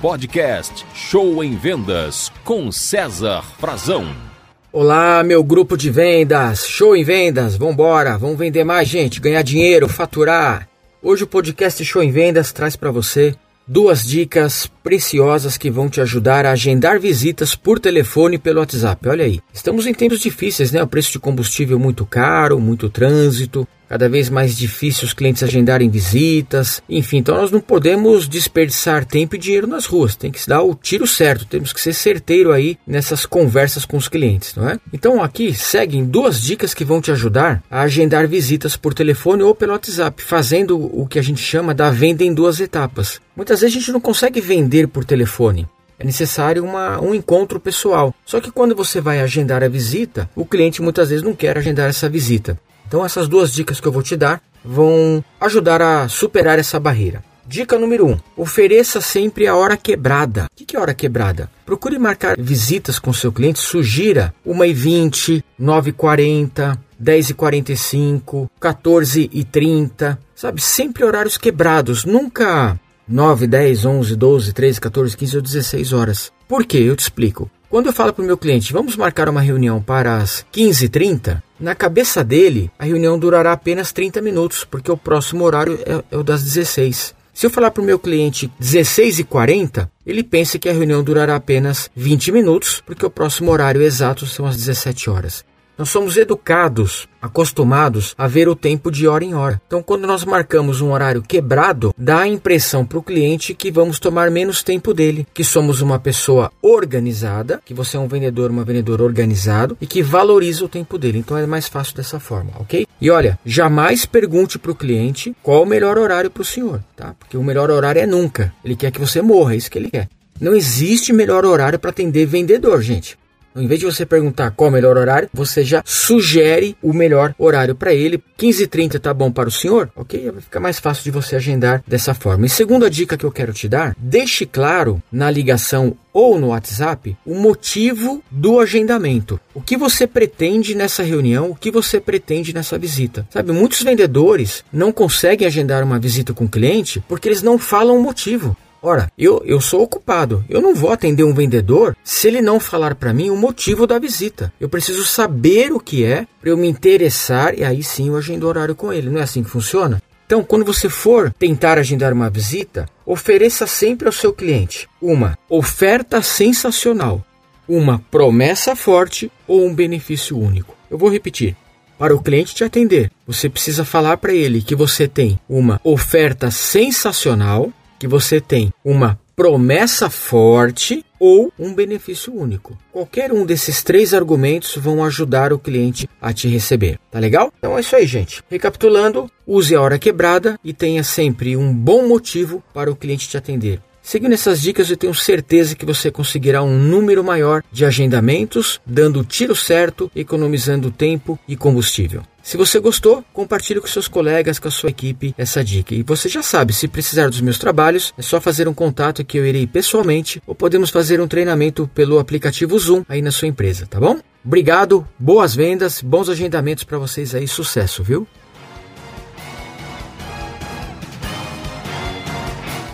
podcast Show em Vendas com César Frazão. Olá, meu grupo de vendas, show em vendas, vambora, vamos vender mais, gente, ganhar dinheiro, faturar. Hoje o podcast Show em Vendas traz para você duas dicas preciosas que vão te ajudar a agendar visitas por telefone e pelo WhatsApp. Olha aí, estamos em tempos difíceis, né? O preço de combustível muito caro, muito trânsito, cada vez mais difícil os clientes agendarem visitas, enfim, então nós não podemos desperdiçar tempo e dinheiro nas ruas, tem que se dar o tiro certo, temos que ser certeiro aí nessas conversas com os clientes, não é? Então aqui seguem duas dicas que vão te ajudar a agendar visitas por telefone ou pelo WhatsApp, fazendo o que a gente chama da venda em duas etapas. Muitas vezes a gente não consegue vender por telefone, é necessário uma, um encontro pessoal. Só que quando você vai agendar a visita, o cliente muitas vezes não quer agendar essa visita. Então, essas duas dicas que eu vou te dar vão ajudar a superar essa barreira. Dica número 1: um, ofereça sempre a hora quebrada. O que é hora quebrada? Procure marcar visitas com seu cliente, sugira 1h20, 9h40, 10h45, 14h30, sabe? Sempre horários quebrados, nunca 9, 10, 11, 12, 13, 14, 15 ou 16 horas. Por quê? Eu te explico. Quando eu falo para o meu cliente, vamos marcar uma reunião para as 15h30, na cabeça dele, a reunião durará apenas 30 minutos, porque o próximo horário é, é o das 16. Se eu falar para o meu cliente 16h40, ele pensa que a reunião durará apenas 20 minutos, porque o próximo horário exato são as 17 horas. Nós somos educados, acostumados a ver o tempo de hora em hora. Então, quando nós marcamos um horário quebrado, dá a impressão para o cliente que vamos tomar menos tempo dele, que somos uma pessoa organizada, que você é um vendedor, uma vendedora organizado e que valoriza o tempo dele. Então, é mais fácil dessa forma, ok? E olha, jamais pergunte para o cliente qual o melhor horário para o senhor, tá? Porque o melhor horário é nunca. Ele quer que você morra, é isso que ele quer. Não existe melhor horário para atender vendedor, gente. Em vez de você perguntar qual é o melhor horário, você já sugere o melhor horário para ele. 15h30 tá bom para o senhor? Ok? Vai ficar mais fácil de você agendar dessa forma. E segunda dica que eu quero te dar, deixe claro na ligação ou no WhatsApp o motivo do agendamento. O que você pretende nessa reunião, o que você pretende nessa visita. Sabe, muitos vendedores não conseguem agendar uma visita com o cliente porque eles não falam o motivo. Ora, eu, eu sou ocupado. Eu não vou atender um vendedor se ele não falar para mim o motivo da visita. Eu preciso saber o que é para eu me interessar e aí sim eu agendo horário com ele. Não é assim que funciona? Então, quando você for tentar agendar uma visita, ofereça sempre ao seu cliente uma oferta sensacional, uma promessa forte ou um benefício único. Eu vou repetir. Para o cliente te atender, você precisa falar para ele que você tem uma oferta sensacional, que você tem uma promessa forte ou um benefício único. Qualquer um desses três argumentos vão ajudar o cliente a te receber. Tá legal? Então é isso aí, gente. Recapitulando, use a hora quebrada e tenha sempre um bom motivo para o cliente te atender. Seguindo essas dicas, eu tenho certeza que você conseguirá um número maior de agendamentos, dando o tiro certo, economizando tempo e combustível. Se você gostou, compartilhe com seus colegas, com a sua equipe essa dica. E você já sabe, se precisar dos meus trabalhos, é só fazer um contato que eu irei pessoalmente ou podemos fazer um treinamento pelo aplicativo Zoom aí na sua empresa, tá bom? Obrigado, boas vendas, bons agendamentos para vocês aí, sucesso, viu?